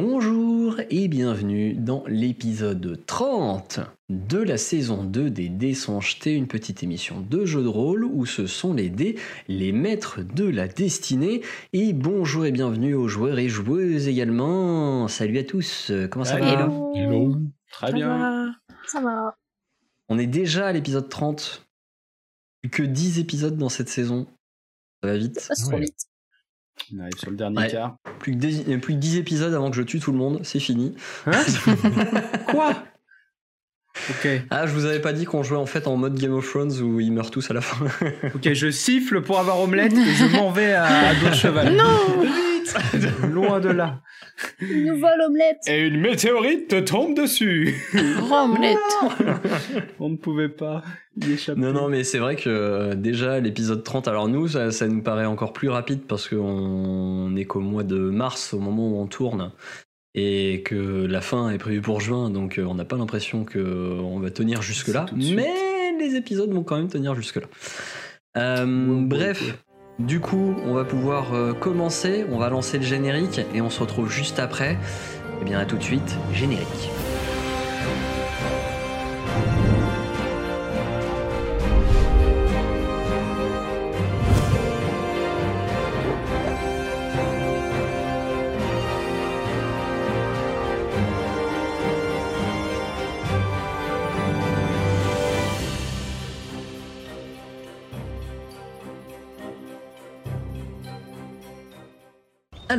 Bonjour et bienvenue dans l'épisode 30 de la saison 2 des Dés sont jetés, une petite émission de jeu de rôle où ce sont les dés, les maîtres de la destinée. Et bonjour et bienvenue aux joueurs et joueuses également. Salut à tous, comment ça va Hello. Hello. Très Ça bien. va. Ça va. On est déjà à l'épisode 30. Plus que 10 épisodes dans cette saison. Ça va vite. Ça passe trop Ouais. vite. On arrive sur le dernier Ouais. quart. Plus que, 10, plus que 10 épisodes avant que je tue tout le monde, c'est fini. Hein? Quoi? Ok. Ah, je vous avais pas dit qu'on jouait en fait en mode Game of Thrones où ils meurent tous à la fin. Ok, je siffle pour avoir omelette et je m'en vais à, à dos de cheval. Non Loin de là. Une nouvelle omelette Et une météorite te tombe dessus. Omelette On ne pouvait pas y échapper. Non, non, mais c'est vrai que euh, déjà l'épisode 30, alors nous, ça, ça nous paraît encore plus rapide parce qu'on est qu'au mois de mars au moment où on tourne et que la fin est prévue pour juin, donc euh, on n'a pas l'impression qu'on va tenir jusque-là, mais les épisodes vont quand même tenir jusque-là. Euh, bref. Du coup, on va pouvoir euh, commencer, on va lancer le générique et on se retrouve juste après. Eh bien, à tout de suite, générique.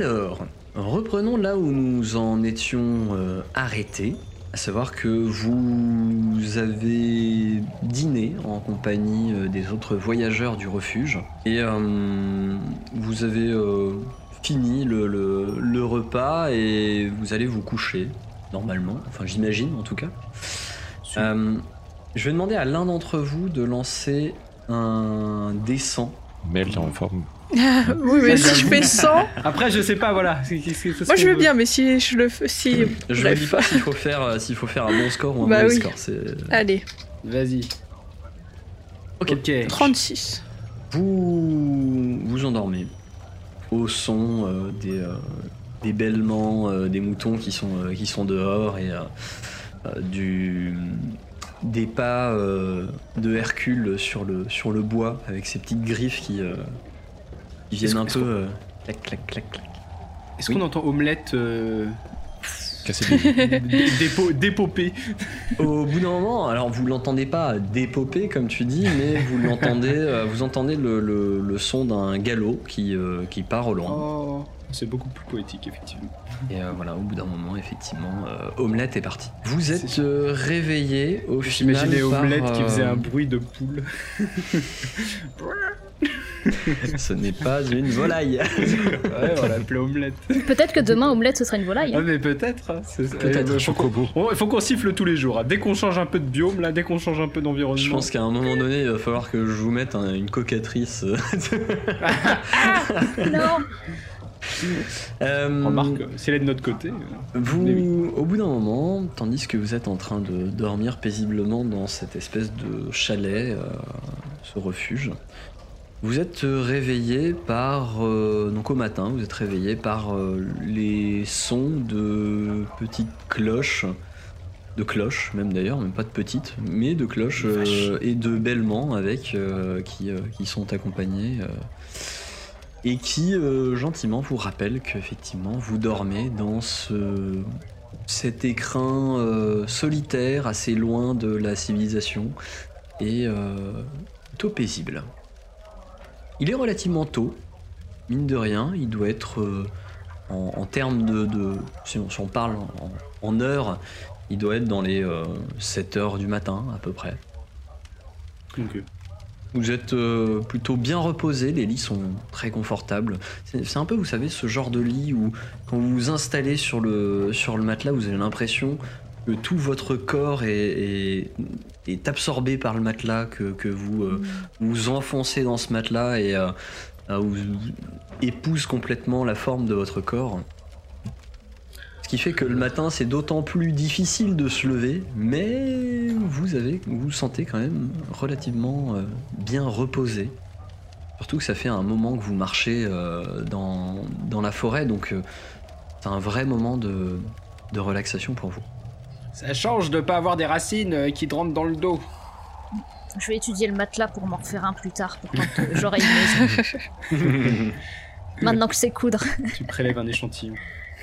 Alors, reprenons là où nous en étions euh, arrêtés, à savoir que vous avez dîné en compagnie euh, des autres voyageurs du refuge et euh, vous avez euh, fini le, le- le repas et vous allez vous coucher normalement, enfin j'imagine en tout cas. Euh, je vais demander à l'un d'entre vous de lancer un descend. Mel est en forme. Oui, mais si je fais 100, Après, je sais pas, voilà. Moi je veux bien, mais si je le fais. Si... Je ne dis pas s'il faut faire euh, s'il faut faire un bon score ou un Bah mauvais oui. score. C'est Allez, Vas-y. Ok. Ok. 36. Vous vous endormez au son euh, des, euh, des bêlements euh, des moutons qui sont, euh, qui sont dehors et euh, euh, du, des pas euh, de Hercule sur le, sur le bois avec ses petites griffes qui, euh, Est-ce viennent un qu'on- peu euh, clac clac clac clac. Est-ce Oui. qu'on entend omelette euh, Casser des... dé- dépo- dépopée Au bout d'un moment, alors vous l'entendez pas dépoper comme tu dis, mais vous l'entendez, euh, vous entendez le, le- le son d'un galop qui, euh, qui part au loin. Oh, c'est beaucoup plus poétique, effectivement. Et euh, voilà, au bout d'un moment, effectivement, euh, Omelette est parti. Vous êtes réveillé au final J'imaginais omelette qui faisait un bruit de poule. Ce n'est pas une volaille. Ouais, on l'appelait omelette. Peut-être que demain, omelette, ce sera une volaille. Ah, hein. mais peut-être. hein, Peut-être. faut qu'on- on- Il faut qu'on siffle tous les jours. hein. Dès qu'on change un peu de biome, là, dès qu'on change un peu d'environnement. Je pense qu'à un moment donné, il va falloir que je vous mette un- une cocatrice. euh, Non euh, Remarque, si elle est de notre côté. Vous, oui. au bout d'un moment, tandis que vous êtes en train de dormir paisiblement dans cette espèce de chalet, euh, ce refuge, vous êtes euh, réveillé par, euh, donc au matin, vous êtes réveillé par euh, les sons de petites cloches, de cloches même d'ailleurs, même pas de petites, mais de cloches euh, et de bêlements avec qui, qui sont accompagnés. et qui gentiment vous rappelle qu'effectivement vous dormez dans ce, cet écrin solitaire assez loin de la civilisation et plutôt paisible. Il est relativement tôt, mine de rien, il doit être euh, en, en termes de, de- si, on, si on parle en, en heures, il doit être dans les 7 heures du matin à peu près. Vous êtes euh, plutôt bien reposé, les lits sont très confortables. C'est c'est un peu, vous savez, ce genre de lit où quand vous vous installez sur le, sur le matelas, vous avez l'impression que tout votre corps est, absorbé par le matelas, que, vous euh, vous enfoncez dans ce matelas et euh, euh, vous épouse complètement la forme de votre corps. Ce qui fait que le matin, c'est d'autant plus difficile de se lever, mais vous avez, vous sentez quand même relativement bien reposé. Surtout que ça fait un moment que vous marchez dans, la forêt, donc c'est un vrai moment de relaxation pour vous. Ça change de pas avoir des racines euh, qui te rentrent dans le dos. Je vais étudier le matelas pour m'en refaire un plus tard, pour quand euh, j'aurai une maison. Maintenant que c'est coudre. tu prélèves un échantillon.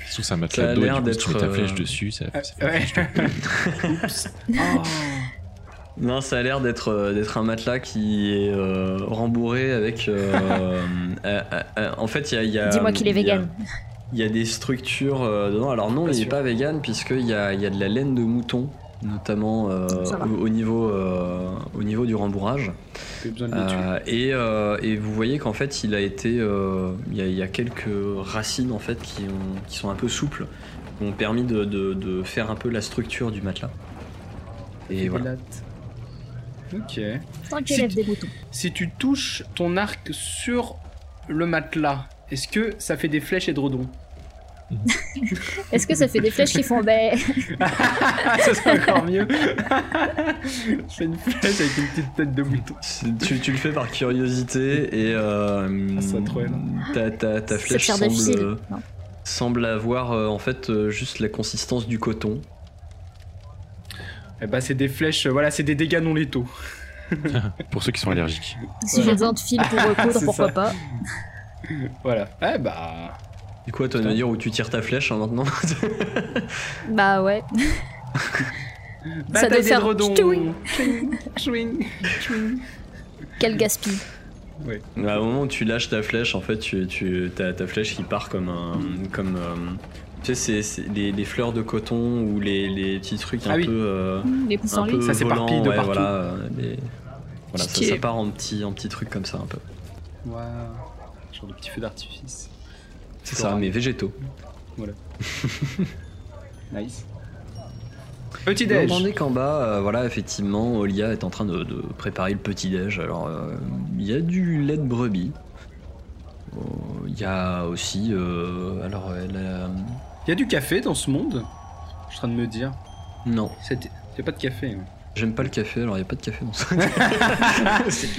Sous un Ça matelas a d'eau, tu mets ta d'être, flèche euh, dessus, ça, ça fait Ouais. flèche. Oh. Non, ça a l'air d'être euh, d'être un matelas qui est euh, rembourré avec. euh, euh, euh, euh, en fait, il y a. Dis-moi qu'il est a- vegan. Il y a des structures euh, dedans. Alors non, Pas il n'est pas vegan puisqu'il y a, il y a de la laine de mouton, notamment euh, au, au niveau, euh, au niveau du rembourrage. J'ai besoin de le tuer. Euh, et, euh, et vous voyez qu'en fait, il a été, euh, il, y a, il y a quelques racines en fait qui, ont, qui sont un peu souples, qui ont permis de, de- de faire un peu la structure du matelas. Et voilà. Ok. Si tu- des boutons. Si tu touches ton arc sur le matelas, est-ce que ça fait des flèches et de redons? Est-ce que ça fait des flèches qui font ben Ça serait encore mieux. Je fais une flèche avec une petite tête de mouton. Tu, tu le fais par curiosité et euh, Ah, ta, ta, ta flèche semble, Non. semble avoir euh, en fait euh, juste la consistance du coton. Eh bah c'est des flèches, euh, voilà, c'est des dégâts non létaux. Pour ceux qui sont allergiques. Si j'ai besoin de fil pour recoudre, pourquoi ça. pas Voilà. Eh bah. Du coup, à toi de me dire où tu tires ta flèche hein, maintenant. Bah ouais. Bataille doit faire chouing. Chouing, chouing. Quel gaspille. Bah, au moment où tu lâches ta flèche, en fait, tu, tu, ta, ta flèche qui part comme un. Comme, euh, tu sais, c'est- les, les fleurs de coton ou les, les petits trucs un Ah oui. peu. euh, Les un pissenlits. peu Ça s'éparpille volants, de ouais, partout. Voilà, euh, les- voilà ça, ça part en petits en petits trucs comme ça un peu. Waouh. Genre de petits feux d'artifice. C'est ça, mais végétaux. Nice. Petit Vous déj. entendez qu'en bas, euh, voilà, effectivement, Olia est en train de, de préparer le petit déj. Alors, euh, il y a du lait de brebis. Oh, Il y a aussi, euh, alors, elle a- Il y a du café dans ce monde Je suis en train de me dire. non, Il n'y a pas de café. hein. J'aime pas le café. Alors, il y a pas de café dans ça.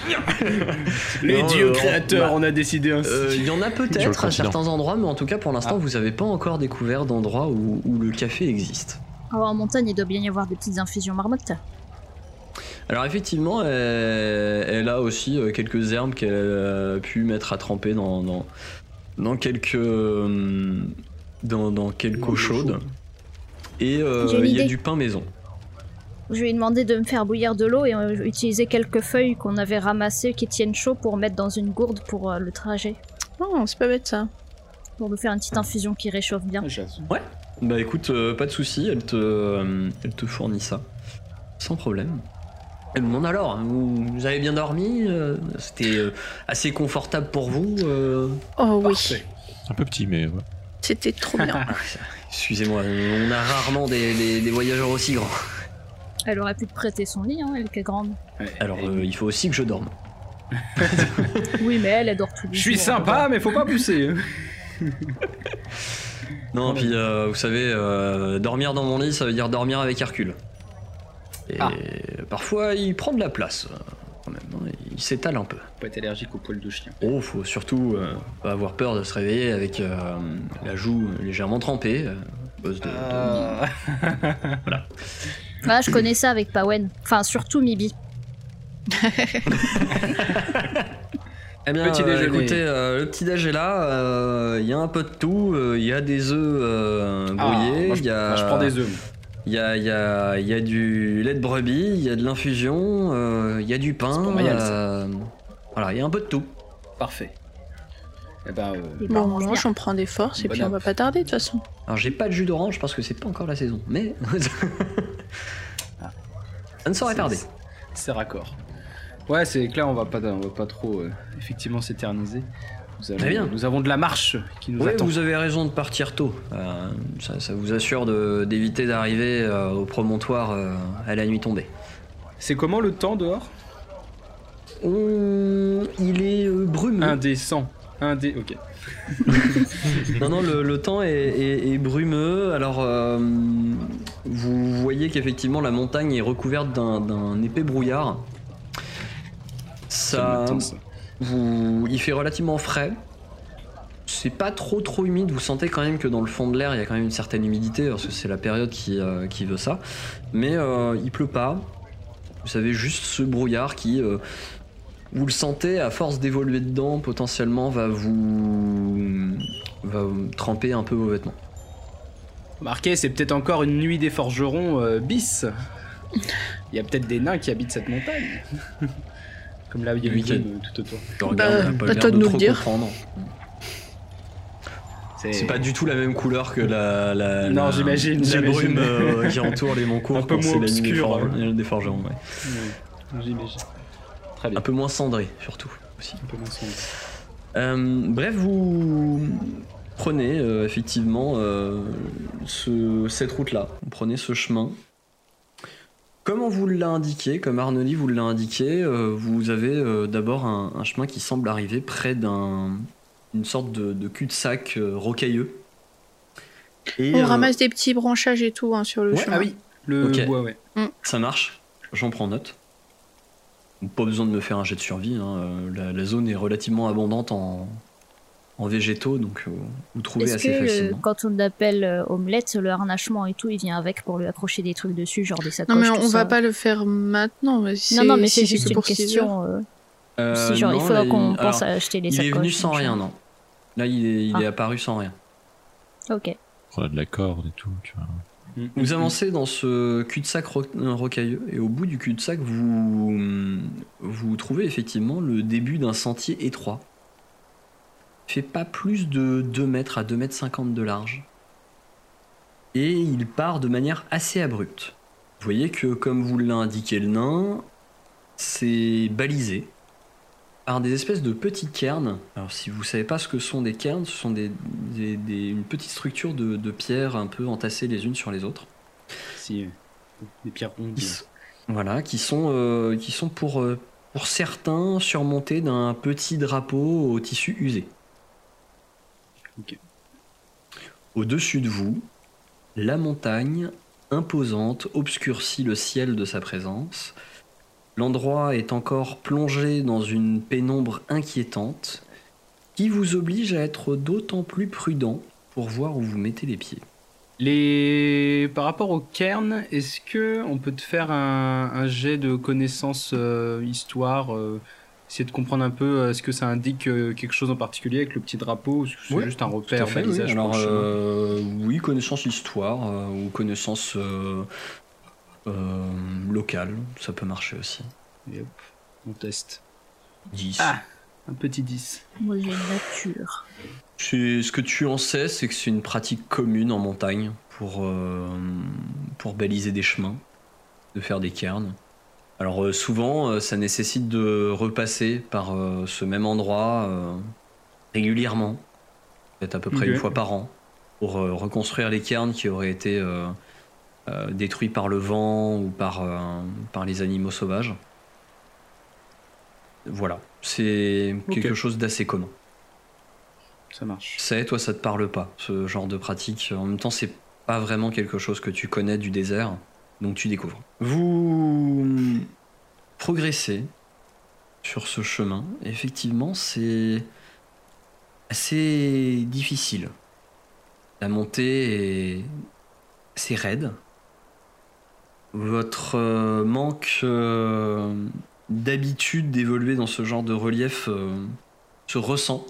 Les Non, dieux euh, créateurs, bah, on a décidé ainsi. Euh, Il y en a peut-être à certains endroits, mais en tout cas, pour l'instant, Ah. vous avez pas encore découvert d'endroit où, où le café existe. Alors, en montagne, il doit bien y avoir des petites infusions marmottes. Alors effectivement, elle, elle a aussi euh, quelques herbes qu'elle a pu mettre à tremper dans, dans, dans quelques, euh, dans, dans quelques eaux chaudes. chaude. Et euh, il y a du pain maison. Je lui ai demandé de me faire bouillir de l'eau et euh, utiliser quelques feuilles qu'on avait ramassées qui tiennent chaud pour mettre dans une gourde pour euh, le trajet. Oh, c'est pas bête ça. Pour nous faire une petite infusion qui réchauffe bien. J'avoue. Bah écoute, euh, pas de souci, elle te, euh, elle te fournit ça. Sans problème. Elle me demande alors, hein, vous, vous avez bien dormi euh, C'était euh, assez confortable pour vous euh Oh oui, Parfait. Un peu petit, mais ouais. c'était trop bien. Excusez-moi, on a rarement des, des- des voyageurs aussi grands. Elle aurait pu te prêter son lit, hein, elle qui est grande. Ouais. Alors euh, il faut aussi que je dorme. Oui, mais elle, elle dort les Je suis sympa, mais faut pas pousser. Non, Voilà. puis euh, vous savez, euh, dormir dans mon lit, ça veut dire dormir avec Hercule. Et Ah. parfois, il prend de la place, quand même. hein, il s'étale un peu. Faut pas être allergique aux poils de chien. Oh, faut surtout euh, pas avoir peur de se réveiller avec euh, la joue légèrement trempée. euh, de- de- Ah. Ah, je connais ça avec Pawen. Enfin, surtout Mibi. Eh bien, Petit euh, écoutez, euh, le petit déj est là. euh, Il y a un peu de tout. euh, Il y a des œufs euh, Ah, brouillés. moi, Il je, y a, moi, je prends des œufs. Il y a, il y, a, il y a du lait de brebis, il y a de l'infusion, euh, il y a du pain. Euh, voilà, il y a un peu de tout. Parfait. Eh ben, euh, Et Bon, bah, on mange j'en prends des forces et Bonne puis on va pas tarder de toute façon. Alors j'ai pas de jus d'orange parce que c'est pas encore la saison, mais Ah. ça ne saurait c'est- tarder. C'est raccord. Ouais, c'est clair, on va pas, on va pas trop euh, effectivement s'éterniser. Nous avons, Très bien. Nous avons de la marche qui nous Oui, attend. vous avez raison de partir tôt. Euh, ça, ça vous assure de- d'éviter d'arriver euh, au promontoire euh, à la nuit tombée. C'est comment le temps dehors? On- Il est euh, brumeux. Indécent. Indé. Ok. Non, non, le, le temps est, est- est brumeux. Alors, euh, vous voyez qu'effectivement, la montagne est recouverte d'un- épais brouillard. Ça, vous, il fait relativement frais. C'est c'est pas trop trop humide. Vous sentez quand même que dans le fond de l'air, il y a quand même une certaine humidité parce que c'est la période qui, euh, qui veut ça. Mais euh, il pleut pas. Vous savez juste ce brouillard qui, euh, vous le sentez, à force d'évoluer dedans, potentiellement va vous va vous tremper un peu vos vêtements. Marqué, c'est peut-être encore une nuit des forgerons euh, bis. Il y a peut-être des nains qui habitent cette montagne. Comme là, il y a brume tout autour. Bah, on a pas à l'air toi de nous trop dire. comprendre. C'est pas du tout la même couleur que la, la, Non, la- j'imagine, la brume euh, qui entoure les monts courts Un peu moins la nuit des, obscur, hein. des forgerons. ouais. Ouais, J'imagine. Très bien. Un peu moins cendré surtout aussi. Un peu moins sombre. Euh, bref, vous prenez euh, effectivement euh, ce- cette route-là. Vous prenez ce chemin. Comme on vous l'a indiqué, comme Arnoli vous l'a indiqué, euh, vous avez euh, d'abord un, un chemin qui semble arriver près d'un une sorte de, de cul-de-sac euh, rocailleux. Et, On euh, ramasse des petits branchages et tout hein, sur le Ouais, chemin. Ah oui, le bois, ouais. Ça marche, j'en prends note. Pas besoin de me faire un jet de survie. hein, euh, La, la zone est relativement abondante en, en végétaux, donc euh, vous trouvez assez que quand on appelle euh, omelette, le harnachement et tout, il vient avec pour lui accrocher des trucs dessus, genre des sacoches Non mais on, va pas le faire maintenant. mais Non, non, mais si c'est juste une question. euh, Euh, si genre il non, faut qu'on il- pense alors, à acheter les Il sacoches. est venu sans rien, non. Là, il est, il Ah. est apparu sans rien. Ok. On a de la corde et tout, tu vois. Vous avancez dans ce cul-de-sac ro- rocailleux et au bout du cul-de-sac, vous, vous trouvez effectivement le début d'un sentier étroit. Il fait pas plus de 2 mètres à 2 mètres 50 de large. Et il part de manière assez abrupte. Vous voyez que, comme vous l'a indiqué le nain, c'est balisé par des espèces de petites cairns. Alors, si vous savez pas ce que sont des cairns, ce sont des, des- des- une petite structure de, de pierres un peu entassées les unes sur les autres. Si, euh, des pierres rondes. Voilà, qui sont, euh, qui sont pour, euh, pour certains surmontés d'un petit drapeau au tissu usé. Au-dessus de vous, la montagne, imposante, obscurcit le ciel de sa présence. L'endroit est encore plongé dans une pénombre inquiétante qui vous oblige à être d'autant plus prudent pour voir où vous mettez les pieds. Les... Par rapport au cairn, est-ce que on peut te faire un, un jet de connaissances euh, histoire euh, Essayer de comprendre un peu, euh, est-ce que ça indique euh, quelque chose en particulier avec le petit drapeau ou c'est juste un repère, fait, oui. balisage Alors, oui, connaissance histoire ou connaissance euh, locale, ça peut marcher aussi. Hop, on teste. 10. Ah Un petit 10. Moi j'ai une nature. Ce que tu en sais, c'est que c'est une pratique commune en montagne pour, euh, pour baliser des chemins, de faire des cairns. Alors euh, souvent, euh, ça nécessite de repasser par euh, ce même endroit euh, régulièrement, peut-être à peu près une fois par an, pour euh, reconstruire les cairns qui auraient été euh, détruits par le vent ou par, euh, par les animaux sauvages. Voilà, c'est quelque chose d'assez commun. Ça marche. C'est, toi, ça te parle pas, ce genre de pratique? En même temps, c'est pas vraiment quelque chose que tu connais du désert, donc tu découvres. Vous progressez sur ce chemin. effectivement, c'est assez difficile. La montée est assez raide. Votre euh, manque euh, d'habitude d'évoluer dans ce genre de relief euh, se ressent.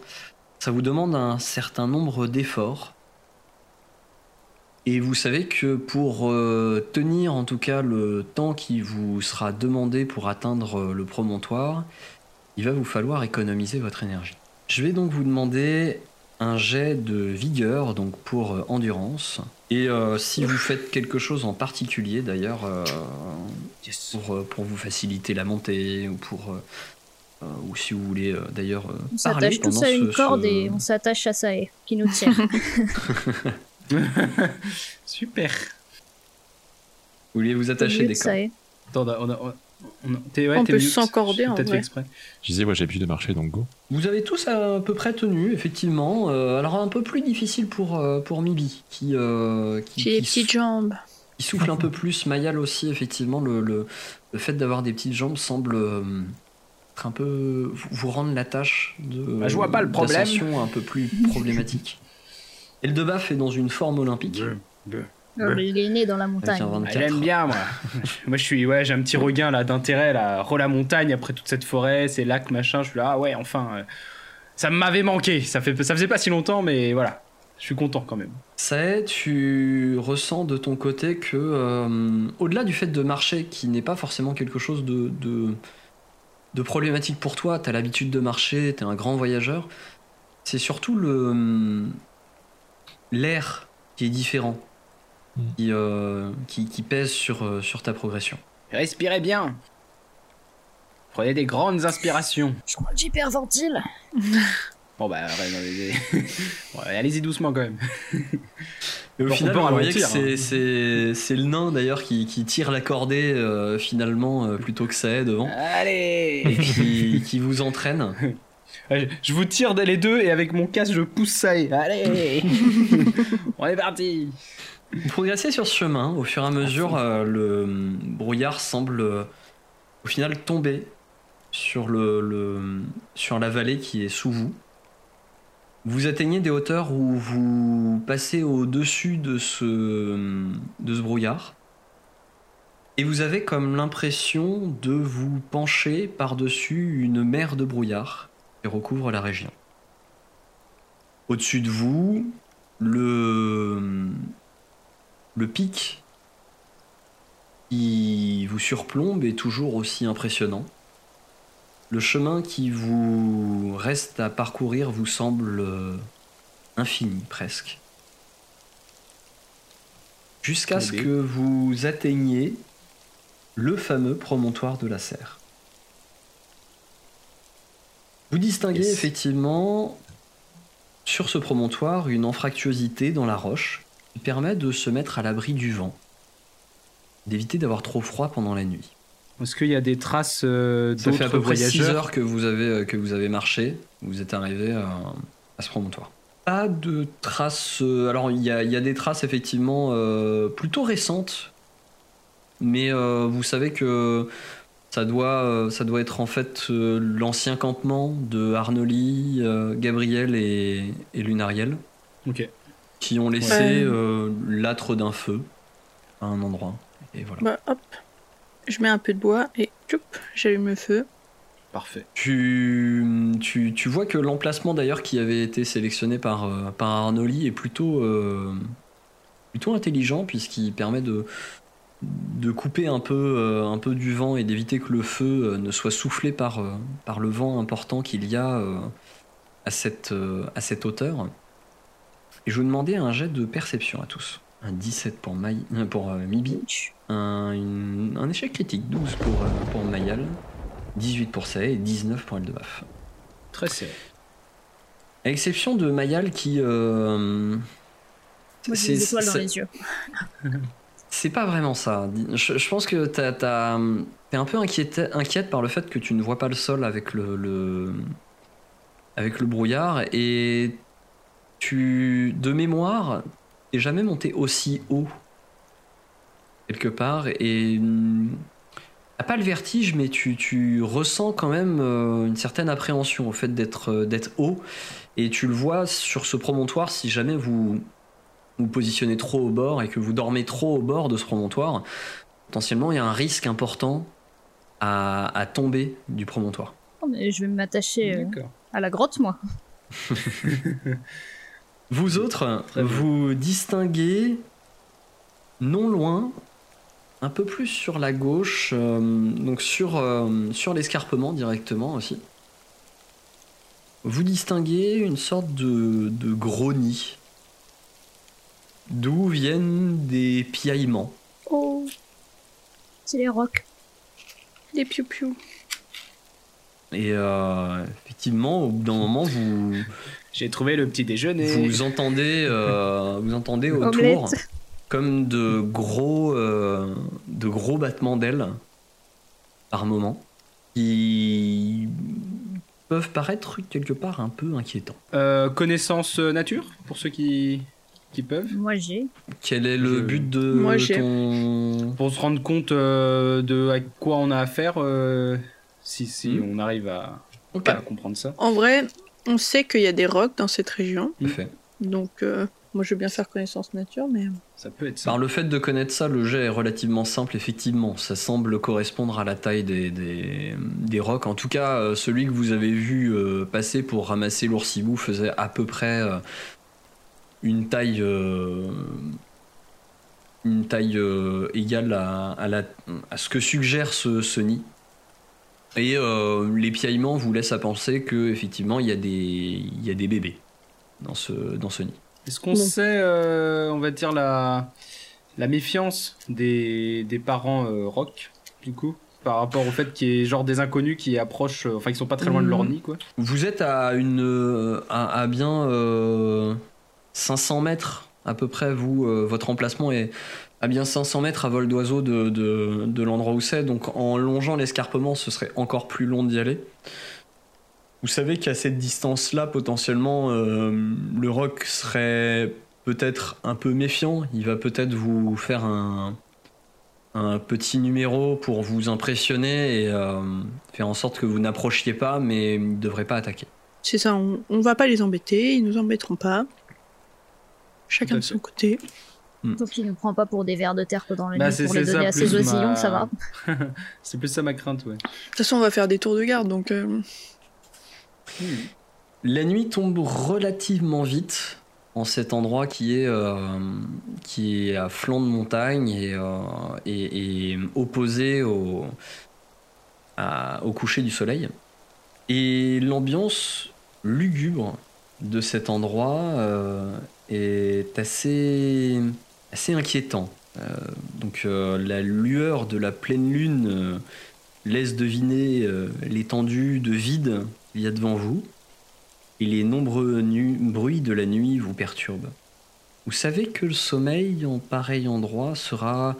Ça vous demande un certain nombre d'efforts. Et vous savez que pour tenir en tout cas le temps qui vous sera demandé pour atteindre le promontoire, il va vous falloir économiser votre énergie. Je vais donc vous demander un jet de vigueur, donc pour endurance. Et euh, si vous faites quelque chose en particulier d'ailleurs, euh, pour, euh, pour vous faciliter la montée, ou pour... euh, ou si vous voulez d'ailleurs On s'attache tous à une ce- corde ce- et on s'attache à ça et qui nous tire. Super. Vous voulez vous attacher des de cordes Sae. Attends, on a, on a- on ouais, On peut s'encorder, en vrai. fait exprès. Je disais, ouais, j'ai l'habitude de marcher, donc go. Vous avez tous à peu près tenu, effectivement. Euh, alors un peu plus difficile pour, euh, pour Mibi, qui, euh, qui, J'ai les qui petites jambes. Il souffle un peu plus. Mayal aussi, effectivement, le, le, le fait d'avoir des petites jambes semble, euh, un peu vous, rendre la tâche de Bah, je vois pas le problème. un peu plus problématique. Eldebaf est dans une forme olympique Non, mais il est né dans la montagne. un Ah, 24. J'aime bien, moi. moi, je suis, ouais, j'ai un petit regain là d'intérêt là. Re la montagne après toute cette forêt, ces lacs, machin. Je suis là, ah ouais, enfin, euh, ça m'avait manqué. Ça fait, ça faisait pas si longtemps, mais voilà, je suis content quand même. Ça tu ressens de ton côté que, euh, au-delà du fait de marcher, qui n'est pas forcément quelque chose de, de, de problématique pour toi, tu as l'habitude de marcher, tu es un grand voyageur, c'est surtout le l'air qui est différent. Qui, euh, qui, qui pèse sur, euh, sur ta progression. Respirez bien. Prenez des grandes inspirations. Je crois que j'hyperventile. Bon bah, ouais, non, mais- Ouais, allez-y doucement quand même. Et au Bon, on final, vous voyez que c'est, hein. c'est, c'est le nain d'ailleurs qui, qui tire la cordée euh, finalement euh, plutôt que ça est devant, et Allez. qui, qui vous entraîne. Je vous tire les deux et avec mon casque je pousse ça et allez. On est parti. Vous progressez sur ce chemin, au fur et à mesure, euh, le hum, brouillard semble euh, au final tomber sur, le, le- sur la vallée qui est sous vous. Vous atteignez des hauteurs où vous passez au-dessus de ce, de ce brouillard. Et vous avez comme l'impression de vous pencher par-dessus une mer de brouillard qui recouvre la région. Au-dessus de vous, le, le pic qui vous surplombe est toujours aussi impressionnant. Le chemin qui vous reste à parcourir vous semble euh, infini presque. Jusqu'à ce que vous atteigniez le fameux promontoire de la Serre. Vous distinguez Yes. effectivement sur ce promontoire une anfractuosité dans la roche permet de se mettre à l'abri du vent, d'éviter d'avoir trop froid pendant la nuit. Est-ce qu'il y a des traces euh, Ça fait à d'autres peu près 6 voyageurs heures que vous avez, euh, que vous avez marché, vous êtes arrivé à, à ce promontoire. Pas de traces. euh, alors, il y a, il y a des traces effectivement euh, plutôt récentes, mais euh, vous savez que ça doit, euh, ça doit être en fait euh, l'ancien campement de Arnoli, euh, Gabriel et, et Lunariel Ok. Qui ont laissé Ouais. euh, l'âtre d'un feu à un endroit. Et voilà. Bah hop, je mets un peu de bois et tchoup, j'allume le feu. Parfait. Tu, tu, tu vois que l'emplacement d'ailleurs qui avait été sélectionné par, euh, par Arnoli est plutôt, euh, plutôt intelligent puisqu'il permet de, de couper un peu, euh, un peu du vent et d'éviter que le feu ne soit soufflé par, euh, par le vent important qu'il y a euh, à, cette, euh, à cette hauteur. Et je vous demandais un jet de perception à tous. Un 17 pour, Maï, euh, pour euh, Mibi, un, une- un échec critique, 12 pour, euh, pour Mayal, 18 pour Sae et 19 pour Eldebaf. Très serré. À l'exception de Mayal qui. euh, Moi, c'est- des étoiles dans les yeux. C'est pas vraiment ça. Je, je pense que t'as- t'as- t'es un peu inquiète, inquiète par le fait que tu ne vois pas le sol avec le, le- avec le brouillard et tu de mémoire t'es jamais monté aussi haut quelque part et t'as pas le vertige mais tu, tu ressens quand même euh, une certaine appréhension au fait d'être euh, d'être haut et tu le vois sur ce promontoire si jamais vous vous positionnez trop au bord et que vous dormez trop au bord de ce promontoire, potentiellement il y a un risque important à, à tomber du promontoire. Oh, mais je vais m'attacher euh, à la grotte, moi. Vous autres, vous distinguez non loin, un peu plus sur la gauche, euh, donc sur, euh, sur l'escarpement directement aussi. Vous distinguez une sorte de, de gros nid, d'où viennent des piaillements. Oh, C'est les rocs. des piou-piou. Et euh, effectivement, au bout d'un moment, vous, J'ai trouvé le petit déjeuner. vous entendez, euh, vous entendez autour Omelette. comme de gros, euh, de gros battements d'ailes par moment qui peuvent paraître quelque part un peu inquiétants. Euh, connaissance nature pour ceux qui qui peuvent. Moi, j'ai. Quel est le Je- but de Moi, j'ai- ton... Pour se rendre compte euh, de à quoi on a affaire. Si, si Mhm. on arrive à, comprendre ça. En vrai, on sait qu'il y a des rocs dans cette région. Donc, euh, moi, je veux bien faire connaissance nature, mais. Ça peut être ça. Par le fait de connaître ça, le jet est relativement simple, effectivement. Ça semble correspondre à la taille des, des, des rocs. En tout cas, euh, celui que vous avez vu euh, passer pour ramasser l'oursibou faisait à peu près euh, une taille, euh, une taille euh, égale à, à la- à ce que suggère ce, ce nid. Et euh, les piaillements vous laissent à penser que effectivement il y a des, il y a des bébés dans ce, dans ce nid. Est-ce qu'on sait, euh, on va dire, la, la méfiance des, des parents euh, rock, du coup, par rapport au fait qu'il y ait genre des inconnus qui approchent, enfin, qui sont pas très loin de leur Mhm. nid, quoi? Vous êtes à une à, à bien euh, 500 mètres à peu près. Vous, euh, votre emplacement est à bien 500 mètres à vol d'oiseau de, de, de l'endroit où c'est. Donc en longeant l'escarpement, ce serait encore plus long d'y aller. Vous savez qu'à cette distance-là, potentiellement, euh, le roc serait peut-être un peu méfiant. Il va peut-être vous faire un, un petit numéro pour vous impressionner et euh, faire en sorte que vous n'approchiez pas, mais il ne devrait pas attaquer. C'est ça, on, on va pas les embêter, ils nous embêteront pas. Chacun de son côté. Donc il ne prend pas pour des vers de terre que dans le Bah, nid c'est- pour les donner ça, à ses plus oisillons, ma- ça va. C'est plus ça ma crainte, ouais. De toute façon, on va faire des tours de garde, donc. euh, La nuit tombe relativement vite en cet endroit qui est, euh, qui est à flanc de montagne et, euh, et- et opposé au, à- au coucher du soleil. Et l'ambiance lugubre de cet endroit euh, est assez, assez inquiétant. Euh, donc euh, la lueur de la pleine lune euh, laisse deviner l'étendue de vide qu'il y a devant vous et les nombreux bruits de la nuit vous perturbent. Vous savez que le sommeil en pareil endroit sera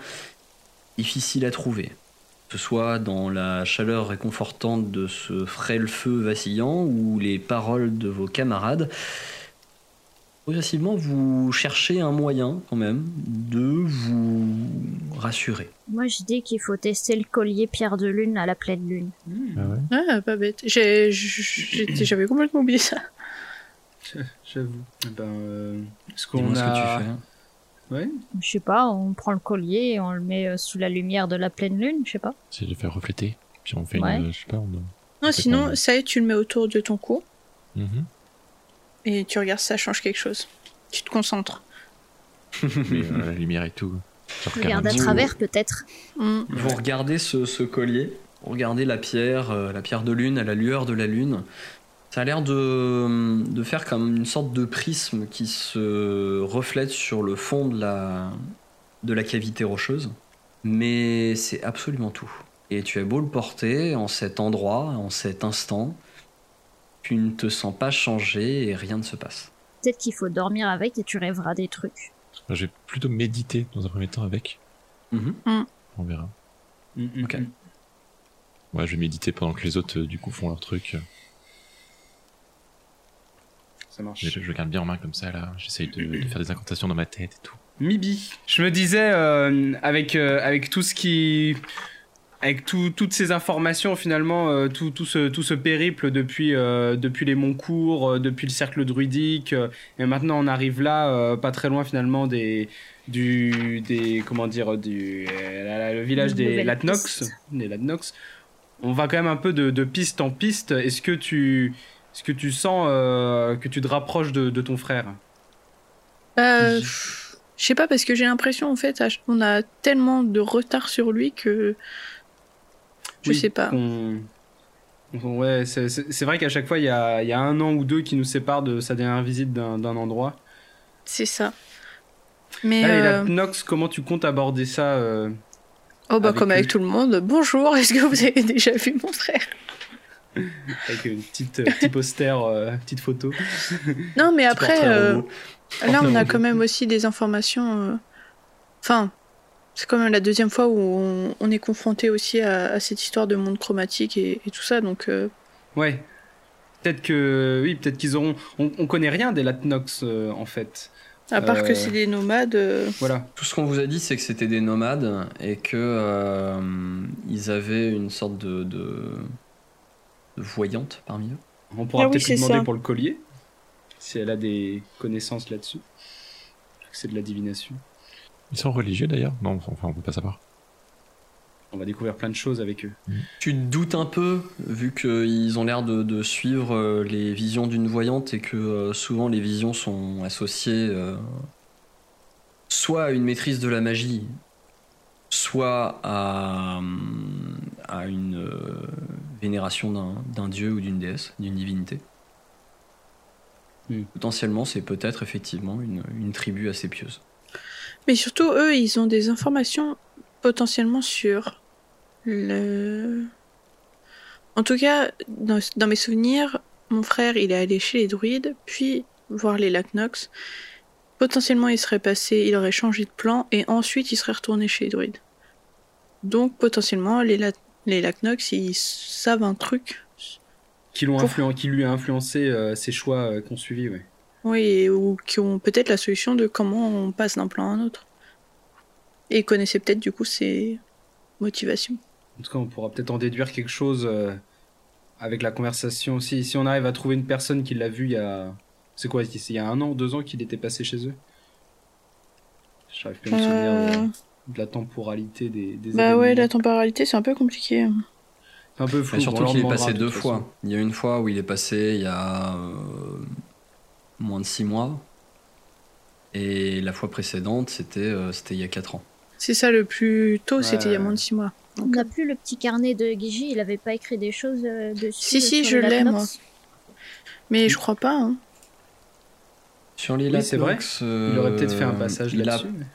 difficile à trouver, que ce soit dans la chaleur réconfortante de ce frêle feu vacillant ou les paroles de vos camarades. Progressivement, vous cherchez un moyen quand même de vous rassurer. Moi je dis qu'il faut tester le collier pierre de lune à la pleine lune. Hmm, Ah ouais Ah, pas bête. J'avais complètement oublié ça. J'avoue. Eh Ben, euh, est-ce qu'on Dis-moi ce a... que tu fais. Ouais. Je sais pas, on prend le collier et on le met euh, sous la lumière de la pleine lune, je sais pas. C'est de le faire refléter. Puis on fait Ouais. une. Je sais pas, on. Non, sinon, ça y est, tu le mets autour de ton cou Mhm. Et tu regardes si ça change quelque chose. Tu te concentres. Mais, euh, la lumière et tout. Tu regardes Regarde à travers peut-être. Hmm. Vous regardez ce, ce collier, vous regardez la pierre, euh, la pierre de lune à la lueur de la lune. Ça a l'air de, de faire comme une sorte de prisme qui se reflète sur le fond de la, de la cavité rocheuse. Mais c'est absolument tout. Et tu as beau le porter en cet endroit, en cet instant, tu ne te sens pas changé et rien ne se passe. Peut-être qu'il faut dormir avec et tu rêveras des trucs. Je vais plutôt méditer dans un premier temps avec. Mhm. On verra. Hmm, hmm, Ok. Ouais, je vais méditer pendant que les autres, euh, du coup, font leur truc. Ça marche. Je, je garde bien en main comme ça, là. J'essaye de, de faire des incantations dans ma tête et tout. Mibi. Je me disais, euh, avec, euh, avec tout ce qui. Avec tout- toutes ces informations, finalement, euh, tout, tout, ce, tout ce périple depuis, euh, depuis les Moncours, euh, depuis le cercle druidique, et maintenant on arrive là, pas très loin finalement des. Du, des comment dire du le village des nouvelle Latnox piste. des Latnox on va quand même un peu de, de piste en piste est-ce que tu est-ce que tu sens que tu te rapproches de, de ton frère? Je sais pas, parce que j'ai l'impression, en fait, on a tellement de retard sur lui que. Je Oui, sais pas. Ouais, c'est- vrai qu'à chaque fois, il y a, il y a un an ou deux qui nous séparent de sa dernière visite d'un endroit. C'est ça. Mais. Allez, euh, la Nox, comment tu comptes aborder ça euh, Oh, bah, avec comme avec tout le monde. Bonjour, est-ce que vous avez déjà vu mon frère? Avec une petite, euh, petit poster, petite photo Non, mais après, là, on a quand même aussi des informations. Enfin, c'est quand même la deuxième fois où on, on est confronté aussi à, à cette histoire de monde chromatique et, et tout ça. Donc, euh, Ouais. Peut-être que. Oui, peut-être qu'ils auront. On, on connaît rien des Latnox, euh, en fait. à part Euh, que c'est des nomades. euh, Voilà. Tout ce qu'on vous a dit, c'est que c'était des nomades et que euh, ils avaient une sorte de, de, voyante parmi eux. On pourra Ah oui, peut-être lui demander ça. pour le collier, si elle a des connaissances là-dessus. C'est de la divination. Ils sont religieux d'ailleurs Non, enfin, on peut pas savoir. On va découvrir plein de choses avec eux. Tu te doutes un peu, vu qu'ils ont l'air de, de suivre euh, les visions d'une voyante et que euh, souvent les visions sont associées euh, soit à une maîtrise de la magie, soit à, à une euh, vénération d'un dieu ou d'une déesse, d'une divinité. Hmm. Potentiellement, c'est peut-être effectivement une, une tribu assez pieuse. Mais surtout, eux, ils ont des informations potentiellement sur le. En tout cas, dans, dans mes souvenirs, mon frère, il est allé chez les druides, puis voir les Lacnox. Potentiellement, il serait passé, il aurait changé de plan, et ensuite, il serait retourné chez les druides. Donc, potentiellement, les, La- les Lacnox, ils savent un truc. Qui, l'ont Pour- influen- qui lui a influencé euh, ses choix euh, qu'on suivit, ouais. Oui, et- ou qui ont peut-être la solution de comment on passe d'un plan à un autre. Et ils connaissaient peut-être, du coup, ses motivations. En tout cas, on pourra peut-être en déduire quelque chose euh, avec la conversation aussi. Si on arrive à trouver une personne qui l'a vu il y a. C'est quoi Il y a un an, deux ans qu'il était passé chez eux? J'arrive plus à me souvenir Euh, de, de la temporalité des, des Bah ouais, la temporalité, c'est un peu compliqué. C'est un peu flou. Mais surtout qu'il est passé de deux fois. façon. Il y a une fois où il est passé il y a euh, moins de six mois. Et la fois précédente, c'était euh, c'était il y a quatre ans. C'est ça le plus tôt, Ouais, c'était il y a moins de 6 mois. On n'a plus le petit carnet de Guigi, il avait pas écrit des choses euh, dessus. Si, si, sur je l'ai, moi. Mais je crois pas. Hein. Sur les Oui, c'est vrai. Euh, Il aurait peut-être fait un passage il là-dessus. mais-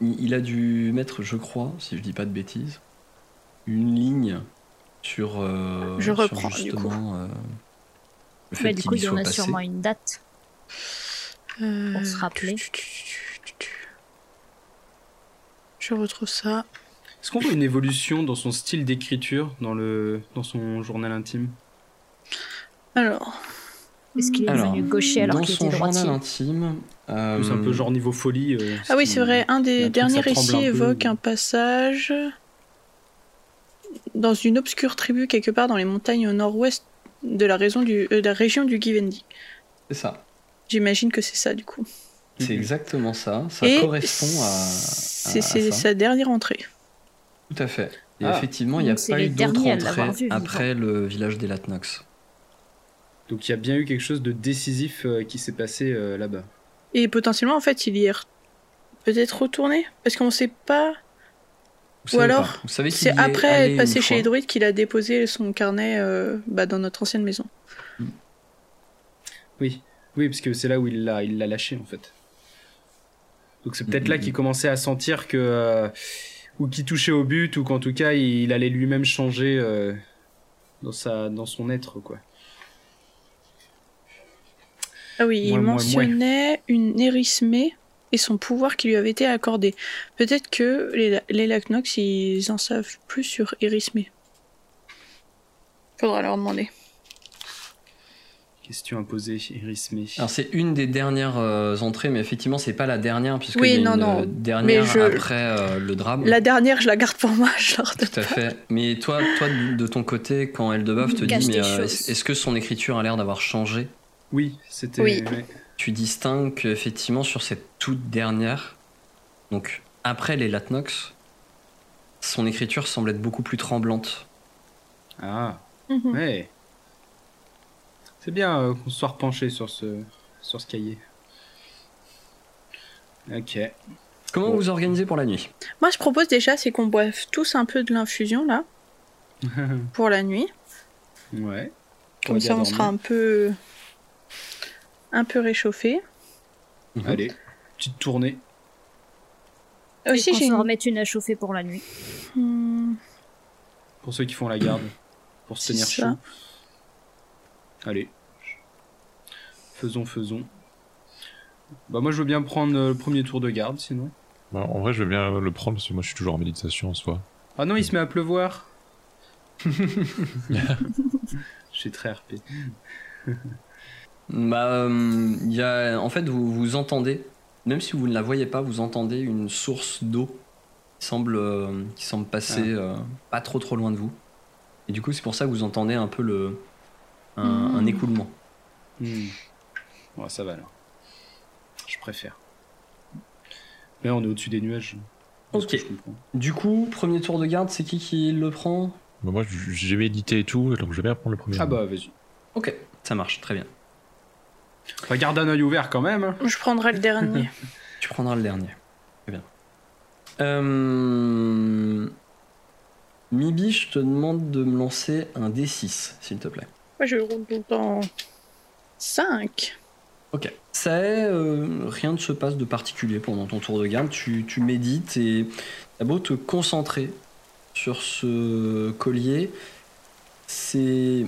il, il a dû mettre, je crois, si je dis pas de bêtises, une ligne sur, euh, Je sur reprends, du justement euh, le fait Ouais, du qu'il coup, y il y en soit a passé. sûrement une date. Euh, Pour se rappeler. Je retrouve ça. Est-ce qu'on voit une évolution dans son style d'écriture dans, le... dans son journal intime? Alors, Est-ce qu'il est Alors, devenu gaucher alors Dans qu'il son était journal droitier intime, euh, Plus un peu genre niveau folie. euh, ah oui, c'est vrai. Un des un derniers récits un évoque un passage dans une obscure tribu quelque part dans les montagnes au nord-ouest de la, raison du, euh, de la région du Givenchy. c'est ça. J'imagine que c'est ça du coup. C'est Mhm. exactement ça. Ça Et correspond à, c'est sa dernière entrée. Tout à fait. Et Ah. effectivement, il n'y a pas eu vu vivant. après le village des Latnox. Donc il y a bien eu quelque chose de décisif euh, qui s'est passé euh, là-bas. Et potentiellement, en fait, il y est re- peut-être retourné? Parce qu'on sait pas. Vous Ou alors, C'est après être passé chez les druides qu'il a déposé son carnet euh, bah, dans notre ancienne maison. Oui, oui, parce que c'est là où il l'a, il l'a lâché en fait. Donc c'est peut-être Mhm. là qu'il commençait à sentir que euh, ou qu'il touchait au but ou qu'en tout cas il, allait lui-même changer euh, dans sa, dans son être quoi. Ah oui, il mouais, mentionnait une érismée et son pouvoir qui lui avait été accordé. Peut-être que les, les Lacnox, ils en savent plus sur érismée. Faudra leur demander. Question à poser, Erismé. Alors c'est une des dernières euh, entrées, mais effectivement c'est pas la dernière puisque Oui, il y a non, une non. euh, dernière je- après euh, le drame. La dernière, je la garde pour moi, je leur donne Tout à pas. fait. Mais toi, toi de ton côté, quand Eldebeuf te cache dit, mais euh, est-ce que son écriture a l'air d'avoir changé? Oui, c'était. Oui. ouais. Tu distingues qu'effectivement sur cette toute dernière, donc après les Latnox, son écriture semble être beaucoup plus tremblante. Ah, Mhm. ouais. C'est bien euh, qu'on se soit repenché sur ce, sur ce cahier. Ok. Comment Bon. vous organisez pour la nuit? Moi, je propose déjà, c'est qu'on boive tous un peu de l'infusion, là, pour la nuit. ouais. Comme ça, on sera un peu... un peu réchauffé. Mhm. Allez, petite tournée. Aussi, Et j'ai se une... remette une à chauffer pour la nuit. Hmm, Pour ceux qui font la garde, pour se tenir ça. chaud. Allez. Faisons, faisons. Bah moi je veux bien prendre euh, le premier tour de garde sinon. Bah, en vrai, je veux bien le prendre parce que moi, je suis toujours en méditation en soi. Ah non, il se met à pleuvoir. Je suis très RP. Bah, euh, il y a, en fait, vous, vous entendez, même si vous ne la voyez pas, vous entendez une source d'eau qui semble, euh, qui semble passer Ah. euh, pas trop trop loin de vous. Et du coup, c'est pour ça que vous entendez un peu le, un, Mm. un écoulement. Hmm. Ouais, ça va alors. Je préfère. Mais on est au-dessus des nuages. Ok. Du coup, premier tour de garde, c'est qui qui le prend? Bah, moi, j'ai médité et tout, donc je vais bien prendre le premier. Ah bah vas-y. Ok, ça marche, très bien. Enfin, garde un œil ouvert quand même. hein. Je prendrai le dernier. Tu prendras le dernier. Très bien. Euh... Mibi, je te demande de me lancer un D6, s'il te plaît. Moi, je roule tout le temps 5. Ok. Ça est, euh, rien ne se passe de particulier pendant ton tour de garde. Tu, tu médites et t'as beau te concentrer sur ce collier, c'est.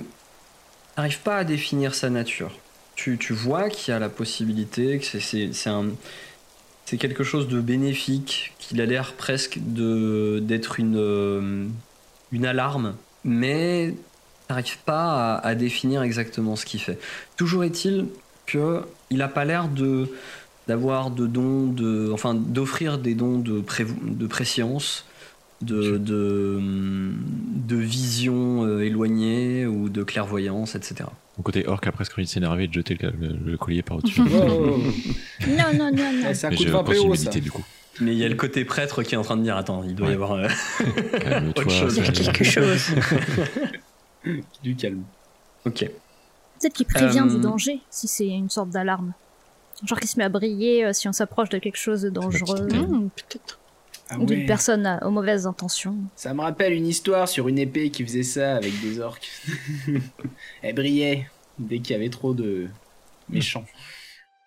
T'arrives pas à définir sa nature. Tu, tu vois qu'il y a la possibilité, que c'est- un. C'est quelque chose de bénéfique, qu'il a l'air presque d'être une, euh, une alarme, mais t'arrives pas à, à définir exactement ce qu'il fait. Toujours est-il que il a pas l'air de d'avoir de dons de enfin d'offrir des dons de prévo- de préscience de de, hum, de vision euh, éloignée ou de clairvoyance etc Mon côté orc a presque envie de s'énerver et de jeter le, le- le collier par au-dessus. Wow. Non, non, non, non. Eh, c'est un Mais coup de je 20 continue de PO ça. du coup. mais il y a le côté prêtre qui est en train de dire attends il doit y avoir euh, Calme-toi. Autre chose. Quelque chose. Du calme. ok Peut-être qu'il prévient Euh, du danger, si c'est une sorte d'alarme. Genre qui se met à briller euh, si on s'approche de quelque chose de dangereux. Hmm, Peut-être. Ah Ou d'une ouais. personne à- aux mauvaises intentions. Ça me rappelle une histoire sur une épée qui faisait ça avec des orques. Elle brillait dès qu'il y avait trop de méchants.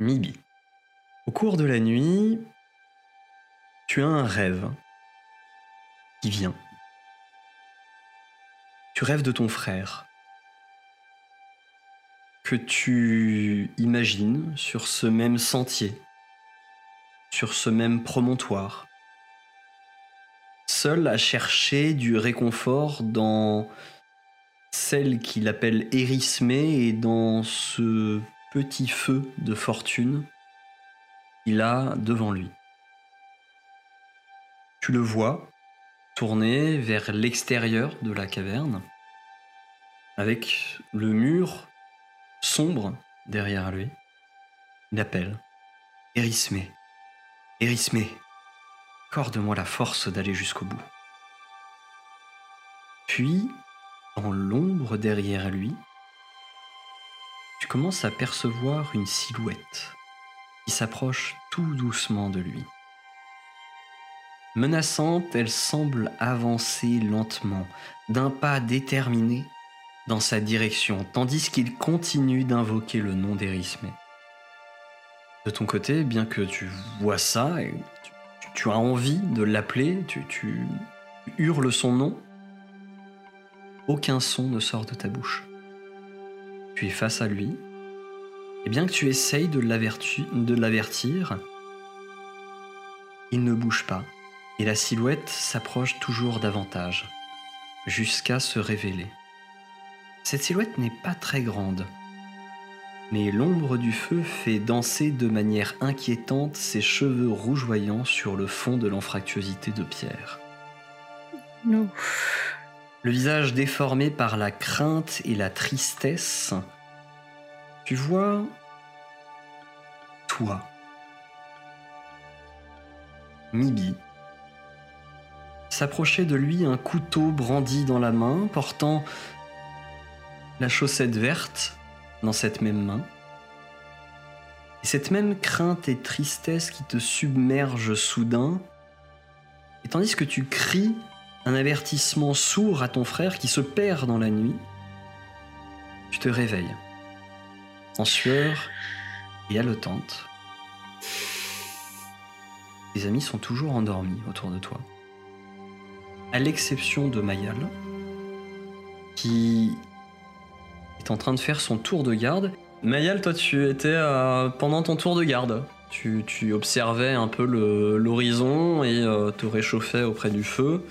Mibi au cours de la nuit tu as un rêve qui vient tu rêves de ton frère que tu imagines sur ce même sentier, sur ce même promontoire, seul à chercher du réconfort dans celle qu'il appelle Érismée et dans ce petit feu de fortune qu'il a devant lui. Tu le vois vers l'extérieur de la caverne, avec le mur sombre derrière lui. Il appelle Érismé, Érismé, accorde-moi la force d'aller jusqu'au bout. Puis, dans l'ombre derrière lui, tu commences à percevoir une silhouette qui s'approche tout doucement de lui. Menaçante, elle semble avancer lentement, d'un pas déterminé, dans sa direction, tandis qu'il continue d'invoquer le nom d'Erismé. De ton côté, bien que tu vois ça, tu, as envie de l'appeler, tu, hurles son nom, aucun son ne sort de ta bouche. Tu es face à lui, et bien que tu essayes de l'avertir, il ne bouge pas, et la silhouette s'approche toujours davantage, jusqu'à se révéler. Cette silhouette n'est pas très grande, mais l'ombre du feu fait danser de manière inquiétante ses cheveux rougeoyants sur le fond de l'anfractuosité de pierre. Le visage déformé par la crainte et la tristesse, tu vois toi, Mibi, s'approcher de lui un couteau brandi dans la main, portant la chaussette verte dans cette même main. Et cette même crainte et tristesse qui te submerge soudain, et tandis que tu cries un avertissement sourd à ton frère qui se perd dans la nuit, tu te réveilles, en sueur et haletante. Tes amis sont toujours endormis autour de toi, à l'exception de Mayal, qui est en train de faire son tour de garde. Mayal, toi, tu étais euh, pendant ton tour de garde. Tu, observais un peu l'horizon et euh, te réchauffais auprès du feu.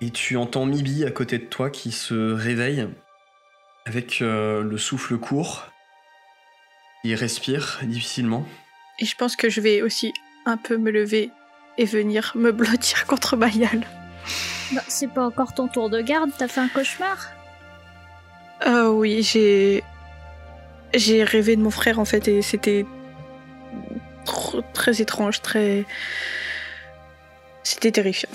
Et tu entends Mibi à côté de toi qui se réveille avec euh, le souffle court. Il respire difficilement. Et je pense que je vais aussi un peu me lever et venir me blottir contre Mayal. Bah, c'est pas encore ton tour de garde, t'as fait un cauchemar Ah oui, j'ai. J'ai rêvé de mon frère en fait et c'était. très étrange, très. C'était terrifiant.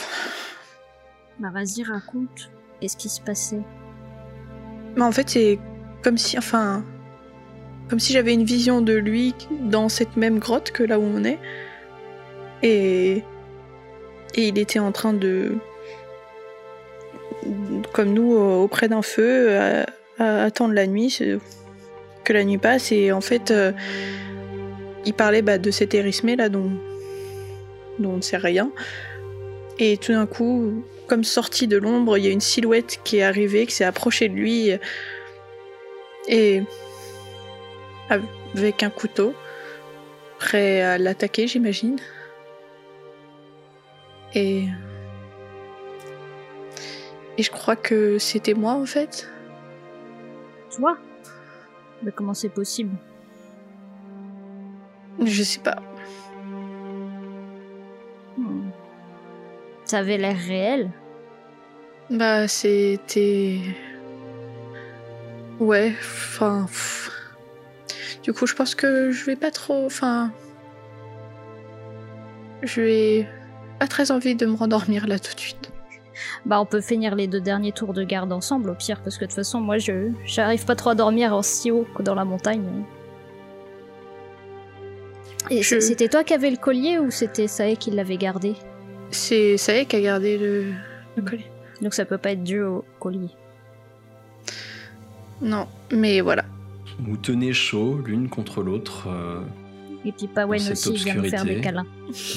Bah vas-y, raconte. Qu'est-ce qui se passait Mais en fait, c'est comme si. Enfin. Comme si j'avais une vision de lui dans cette même grotte que là où on est. Et. Et il était en train de. Comme nous, auprès d'un feu, à, attendre la nuit, que la nuit passe. Et en fait, euh, il parlait bah, de cet érismé là dont, dont on ne sait rien. Et tout d'un coup, comme sorti de l'ombre, il y a une silhouette qui est arrivée, qui s'est approchée de lui. Et. avec un couteau, prêt à l'attaquer, j'imagine. Et. Et je crois que c'était moi en fait. Toi? Mais comment c'est possible? Je sais pas. Hmm. Ça avait l'air réel. Bah, c'était. Ouais, enfin. Du coup, je pense que je vais pas trop. Enfin. Je vais pas très envie de me rendormir là tout de suite. Bah on peut finir les deux derniers tours de garde ensemble au pire, parce que de toute façon moi je j'arrive pas trop à dormir en si haut que dans la montagne. Et Je- c'était toi qui avais le collier ou c'était Sae qui l'avait gardé? C'est est qui a gardé le, le collier. Donc ça peut pas être dû au collier. Non, mais voilà. Vous tenez chaud l'une contre l'autre. euh, Et puis Pawen aussi vient nous faire des câlins.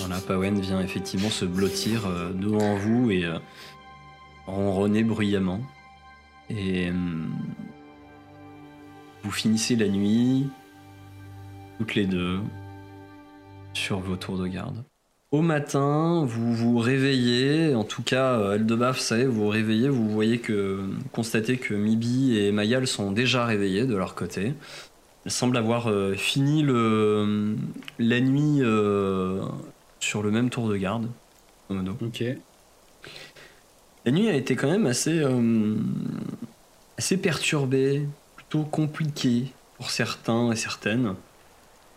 Voilà, Pawen vient effectivement se blottir euh, devant vous et euh, ronronner bruyamment. Et hum, vous finissez la nuit, toutes les deux, sur vos tours de garde. Au matin, vous vous réveillez, en tout cas, euh, Eldebaf, ça y vous vous réveillez, vous voyez que, constatez que Mibi et Mayal sont déjà réveillés de leur côté. Elles semblent avoir euh, fini le, la nuit euh, sur le même tour de garde. Ok. La nuit a été quand même assez, euh, assez perturbée, plutôt compliquée pour certains et certaines,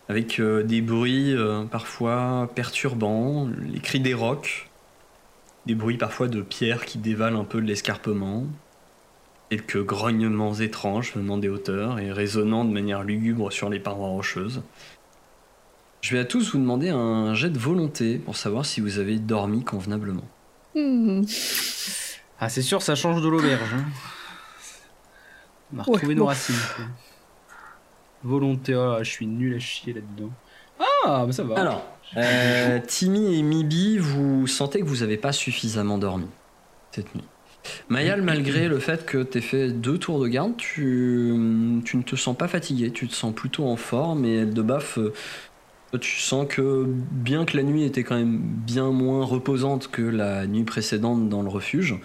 avec euh, des bruits euh, parfois perturbants, les cris des rocs, des bruits parfois de pierres qui dévalent un peu de l'escarpement, quelques grognements étranges venant des hauteurs et résonnant de manière lugubre sur les parois rocheuses. Je vais à tous vous demander un jet de volonté pour savoir si vous avez dormi convenablement. Ah, c'est sûr, ça change de l'auberge. hein. On a retrouvé Ouais, nos bon. racines. quoi. Volonté, oh, je suis nul à chier là-dedans. Ah, bah ça va. Alors, euh, Timmy et Mibi, vous sentez que vous n'avez pas suffisamment dormi cette nuit. Mayal, malgré le fait que tu aies fait deux tours de garde, tu, tu ne te sens pas fatigué, tu te sens plutôt en forme et Eldebaf, euh, toi, tu sens que bien que la nuit était quand même bien moins reposante que la nuit précédente dans le refuge,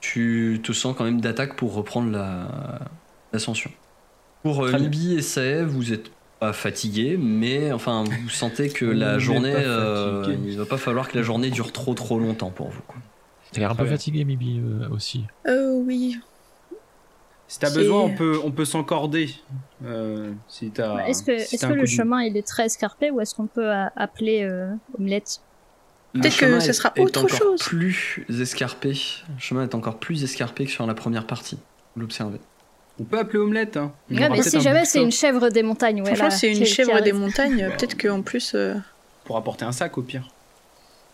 tu te sens quand même d'attaque pour reprendre la- l'ascension. Pour euh, et Sae, vous êtes pas fatigué, mais enfin vous sentez que la journée, euh, il va pas falloir que la journée dure trop trop longtemps pour vous. T'as l'air un peu fatigué, Mibi, euh, aussi. Euh, oui. Si t'as besoin, on peut, on peut s'encorder. Euh, si t'as. Est-ce que, si est-ce t'as que le chemin il est très escarpé ou est-ce qu'on peut euh, appeler euh, Omelette? Le Peut-être que chemin ce est- sera est autre encore chose. Plus escarpé. Le chemin est encore plus escarpé que sur la première partie. Vous l'observez. On peut appeler Omelette. Hein. Ouais, mais si jamais c'est une chèvre des montagnes, ouais, Franchement, c'est une qui- qui chèvre des montagnes. Peut-être qu'en plus, euh, Pour apporter un sac au pire.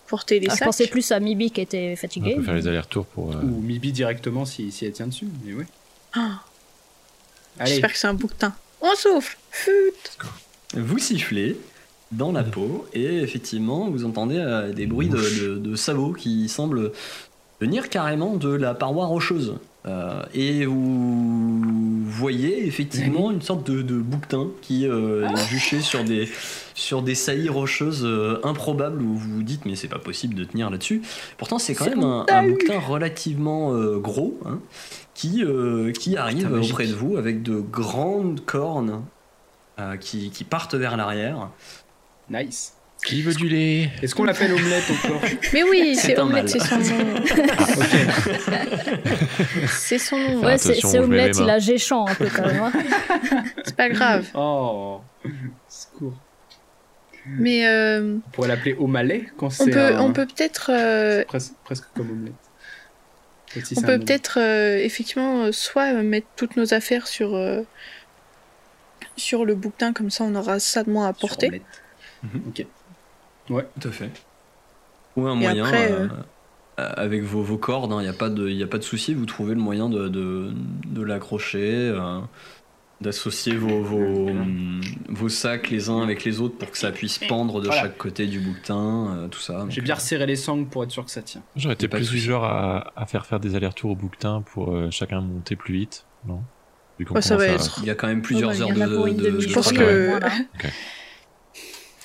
porter les Ah, je sacs. pensais plus à Mibi qui était On fatiguée. peut faire les allers-retours pour. euh, Ou Mibi directement si, si elle tient dessus. Mais ouais. J'espère que c'est un bouquetin. On souffle. Fut. Vous sifflez dans la peau et effectivement vous entendez euh, des bruits de, de- de sabots qui semblent venir carrément de la paroi rocheuse. Euh, et vous voyez effectivement une sorte de, de bouquetin qui euh, est juché sur des, sur des saillies rocheuses euh, improbables où vous vous dites mais c'est pas possible de tenir là-dessus. Pourtant c'est quand même un, un bouquetin relativement euh, gros hein, qui, euh, qui arrive auprès de vous avec de grandes cornes qui, qui partent vers l'arrière. Nice. Qui veut du lait Est-ce qu'on l'appelle omelette encore? Mais oui, C'est Omelette, c'est son nom. Ok. C'est son nom. Ouais, c'est omelette, il a géchant un peu quand même. hein. C'est pas grave. Oh, secours. Mais euh, On pourrait l'appeler omalais quand on c'est peut, un- on peut peut-être, euh, presque, presque comme omelette. Si on peut peut-être euh, effectivement euh, soit mettre toutes nos affaires sur sur le bouquetin comme ça, on aura ça de moins à Sur porter. Mhm. Ok. Tout à fait. Ou un Et moyen, après, euh, avec vos, vos cordes, il n'y a pas de, y a pas de souci, vous trouvez le moyen de, de, de l'accrocher, euh, d'associer vos, vos, vos sacs les uns avec les autres pour que ça puisse pendre de Voilà. chaque côté du bouquetin, euh, tout ça. J'ai bien euh, resserré les sangles pour être sûr que ça tient. J'aurais été plus du genre à, à faire faire des allers-retours au bouquetin pour euh, chacun monter plus vite, non? Vu qu'on Ouais, ça va commence à- être- Il y a quand même plusieurs Ouais, heures de, Je pense travail. que- voilà.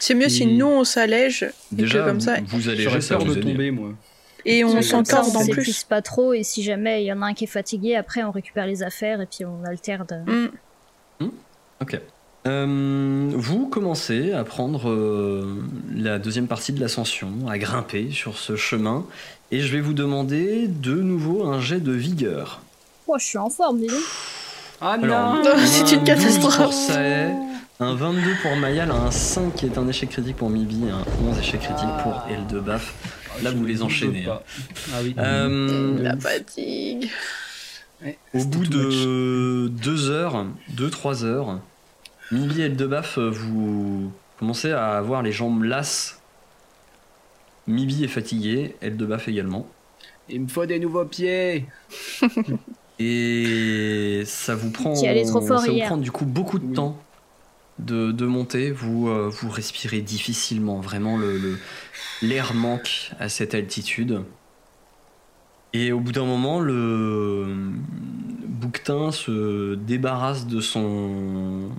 C'est mieux si nous on s'allège et Déjà, que comme ça vous, ça peur vous de aider. tomber, moi. et on Comme s'en ça, on tord en plus. s'épuise pas trop et si jamais il y en a un qui est fatigué, après on récupère les affaires et puis on alterne. Mm. Ok. Euh, vous commencez à prendre euh, la deuxième partie de l'ascension, à grimper sur ce chemin, et je vais vous demander de nouveau un jet de vigueur. Oh, je suis en forme, dis donc. Ah Alors, non Non, c'est une un 12 catastrophe. Un 22 pour Mayal, un 5 qui est un échec critique pour Mibi, et un 11 échec critique pour Ah. Eldebaf. Là, Je vous les enchaînez, pas. Ah oui. Euh, La fatigue. Au bout de 2 heures, 2-3 heures, Mibi et Eldebaf, vous commencez à avoir les jambes lasses. Mibi est fatigué, Eldebaf également. Il me faut des nouveaux pieds. Et ça vous prend, trop fort ça vous hier. prend du coup beaucoup de Oui. temps de, de monter. Vous, euh, vous respirez difficilement. Vraiment, le, le- l'air manque à cette altitude. Et au bout d'un moment, le bouquetin se débarrasse de son,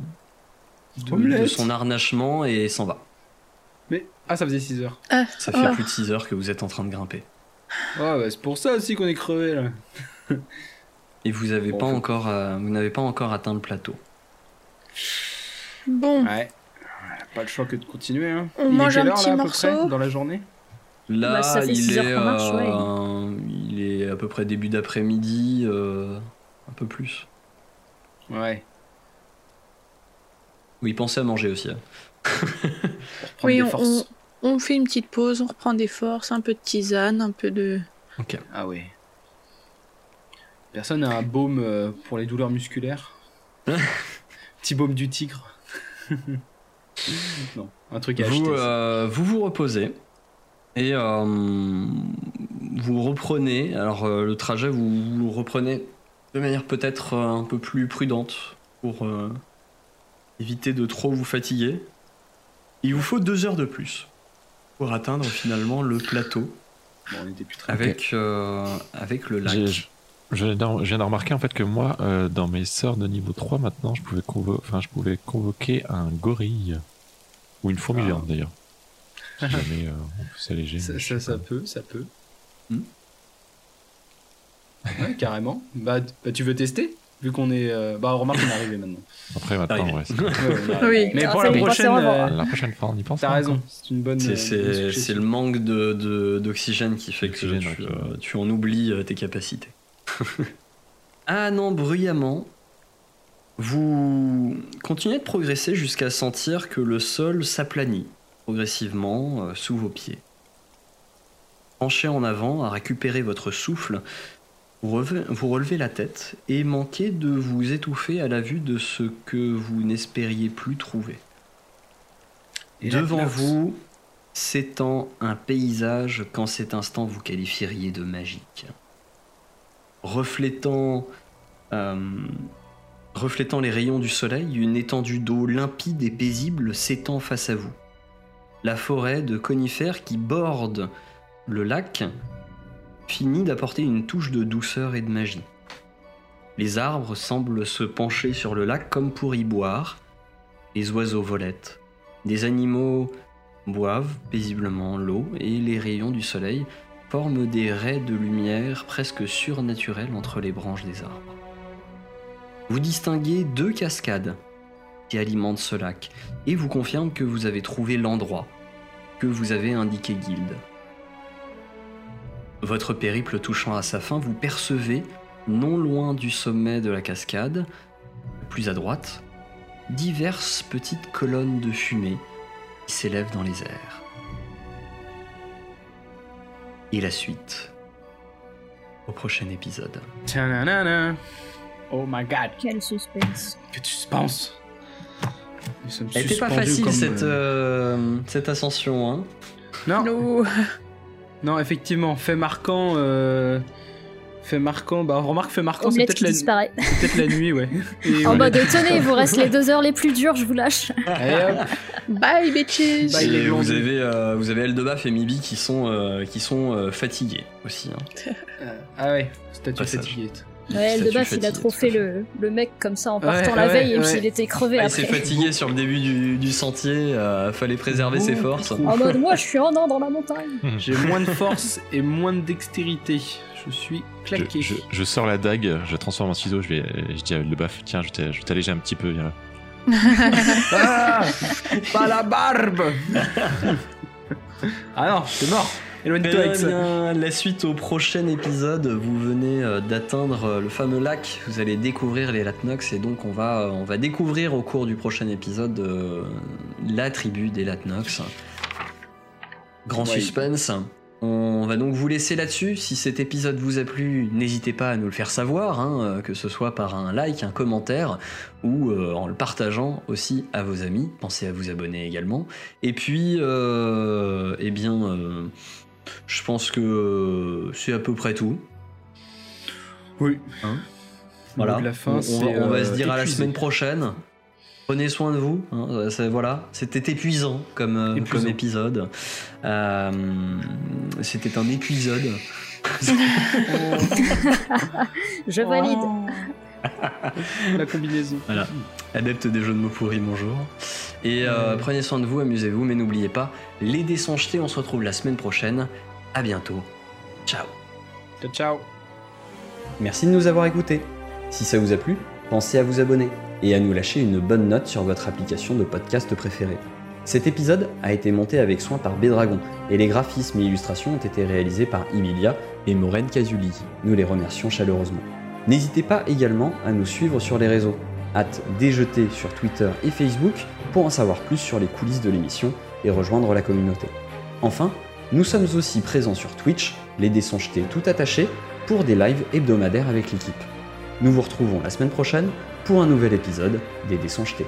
de, son harnachement et s'en va. Mais ah, ça faisait 6 heures. Ah, Ça fait ah. plus de 6 heures que vous êtes en train de grimper. Ouais, bah, c'est pour ça aussi qu'on est crevé là. Et vous avez Bon, pas faut- encore, euh, vous n'avez pas encore atteint le plateau. Bon, Ouais. Pas le choix que de continuer. Hein. On Il est mange quelle un heure, petit là, à peu morceau près, dans la journée? Là, Bah, ça fait il, est, qu'on marche, ouais. euh, il est à peu près début d'après-midi, euh, un peu plus. Ouais. Oui, pensez à manger aussi. hein. Oui, des on, forces. on- on fait une petite pause, on reprend des forces, un peu de tisane, un peu de. Ok. Ah ouais. Personne n'a un baume euh, pour les douleurs musculaires? Petit baume du tigre Non, un truc à Vous, acheter. ça. euh, vous vous reposez et euh, vous reprenez. Alors euh, le trajet, vous, vous le reprenez de manière peut-être un peu plus prudente pour euh, éviter de trop vous fatiguer. Il vous faut deux heures de plus pour atteindre finalement le plateau Bon, on était plus très avec, euh, avec le lac. Je, je viens de remarquer en fait que moi, euh, dans mes sorts de niveau 3 maintenant, je pouvais, convo- enfin, je pouvais convoquer un gorille. Ou une fourmi Ah. d'ailleurs. Si jamais euh, on peut s'alléger. Ça, ça, peut, ça peut. Hmm. Ouais, carrément. Bah, bah, tu veux tester? Vu qu'on est. euh, Bah, remarque, on est arrivé maintenant. Après maintenant, Arrivé. ouais. Ouais. Oui. Mais Ah, pour la prochaine, euh, La prochaine fois, on y pense. t'as raison. C'est une bonne. C'est- le manque de- de- d'oxygène qui fait que D'oxygène, tu, tu en oublies euh, tes capacités. ah non, bruyamment, vous continuez de progresser jusqu'à sentir que le sol s'aplanit progressivement euh, sous vos pieds. Penchez en avant à récupérer votre souffle, vous relevez, vous relevez la tête et manquez de vous étouffer à la vue de ce que vous n'espériez plus trouver. Et Devant vous s'étend un paysage qu'en cet instant vous qualifieriez de magique. Reflétant, euh, reflétant les rayons du soleil, une étendue d'eau limpide et paisible s'étend face à vous. La forêt de conifères qui borde le lac finit d'apporter une touche de douceur et de magie. Les arbres semblent se pencher sur le lac comme pour y boire. Les oiseaux volettent. Des animaux boivent paisiblement l'eau et les rayons du soleil forment des raies de lumière presque surnaturelles entre les branches des arbres. Vous distinguez deux cascades qui alimentent ce lac et vous confirment que vous avez trouvé l'endroit que vous avez indiqué guilde. Votre périple touchant à sa fin, vous percevez, non loin du sommet de la cascade, plus à droite, diverses petites colonnes de fumée qui s'élèvent dans les airs. Et la suite au prochain épisode. Tiens, Oh my god, Quel suspense. que tu penses Nous sommes Elle était pas facile comme, cette, euh, euh, cette ascension, hein Non, non, effectivement, fait marquant. euh, Fait marquant, bah remarque, fait marquant, c'est peut-être qui la, disparaît. c'est peut-être la nuit, ouais. Et En on mode est- tenez, il vous reste les deux heures les plus dures, je vous lâche. Allez, hop. Bye bitches Bye. Et vous avez, euh, vous avez Eldebaf et Mibi qui sont, euh, qui sont euh, fatigués aussi. hein. Ah ouais, statue fatiguée. Ouais, Eldebaf, il a trop fait le, le mec comme ça en Ouais, partant la ouais, veille et ouais. puis il était crevé Ah, il s'est après. fatigué sur le début du, du sentier, euh, fallait préserver ses forces. En mode moi je suis un an dans la montagne. J'ai moins de force et moins de dextérité. Je suis claqué. je- je sors la dague, je transforme en ciseau, je vais, je dis à le baf, tiens, je t'alléger un petit peu, viens là. Ah Pas la barbe Ah non, c'est mort Éloigne-toi avec Eh ça. bien, la suite au prochain épisode, vous venez euh, d'atteindre euh, le fameux lac, vous allez découvrir les Latnox et donc on va, euh, on va découvrir au cours du prochain épisode euh, la tribu des Latnox. Grand Ouais. suspense. On va donc vous laisser là-dessus. Si cet épisode vous a plu, n'hésitez pas à nous le faire savoir, hein, euh, que ce soit par un like, un commentaire ou euh, en le partageant aussi à vos amis. Pensez à vous abonner également. Et puis, euh, eh bien, euh, je pense que c'est à peu près tout. Oui. Hein? Voilà. la fin, on, va, on va se dire à la semaine prochaine. Prenez soin de vous. hein, euh, voilà, c'était épuisant comme, euh, Épuisant. comme épisode. Euh, c'était un épisode. Je valide. La combinaison. Voilà. Adepte des jeux de mots pourris, bonjour. Et euh, prenez soin de vous, amusez-vous, mais n'oubliez pas, les dés sont jetés, on se retrouve la semaine prochaine. À bientôt. Ciao. Ciao, ciao. Merci de nous avoir écoutés. Si ça vous a plu, pensez à vous abonner et à nous lâcher une bonne note sur votre application de podcast préférée. Cet épisode a été monté avec soin par Bédragon et les graphismes et illustrations ont été réalisés par Emilia et Maureen Casuli. Nous les remercions chaleureusement. N'hésitez pas également à nous suivre sur les réseaux. Hâte déjeter sur Twitter et Facebook pour en savoir plus sur les coulisses de l'émission et rejoindre la communauté. Enfin, nous sommes aussi présents sur Twitch, les dés sont jetés tout attachés, pour des lives hebdomadaires avec l'équipe. Nous vous retrouvons la semaine prochaine pour un nouvel épisode des dés jetés.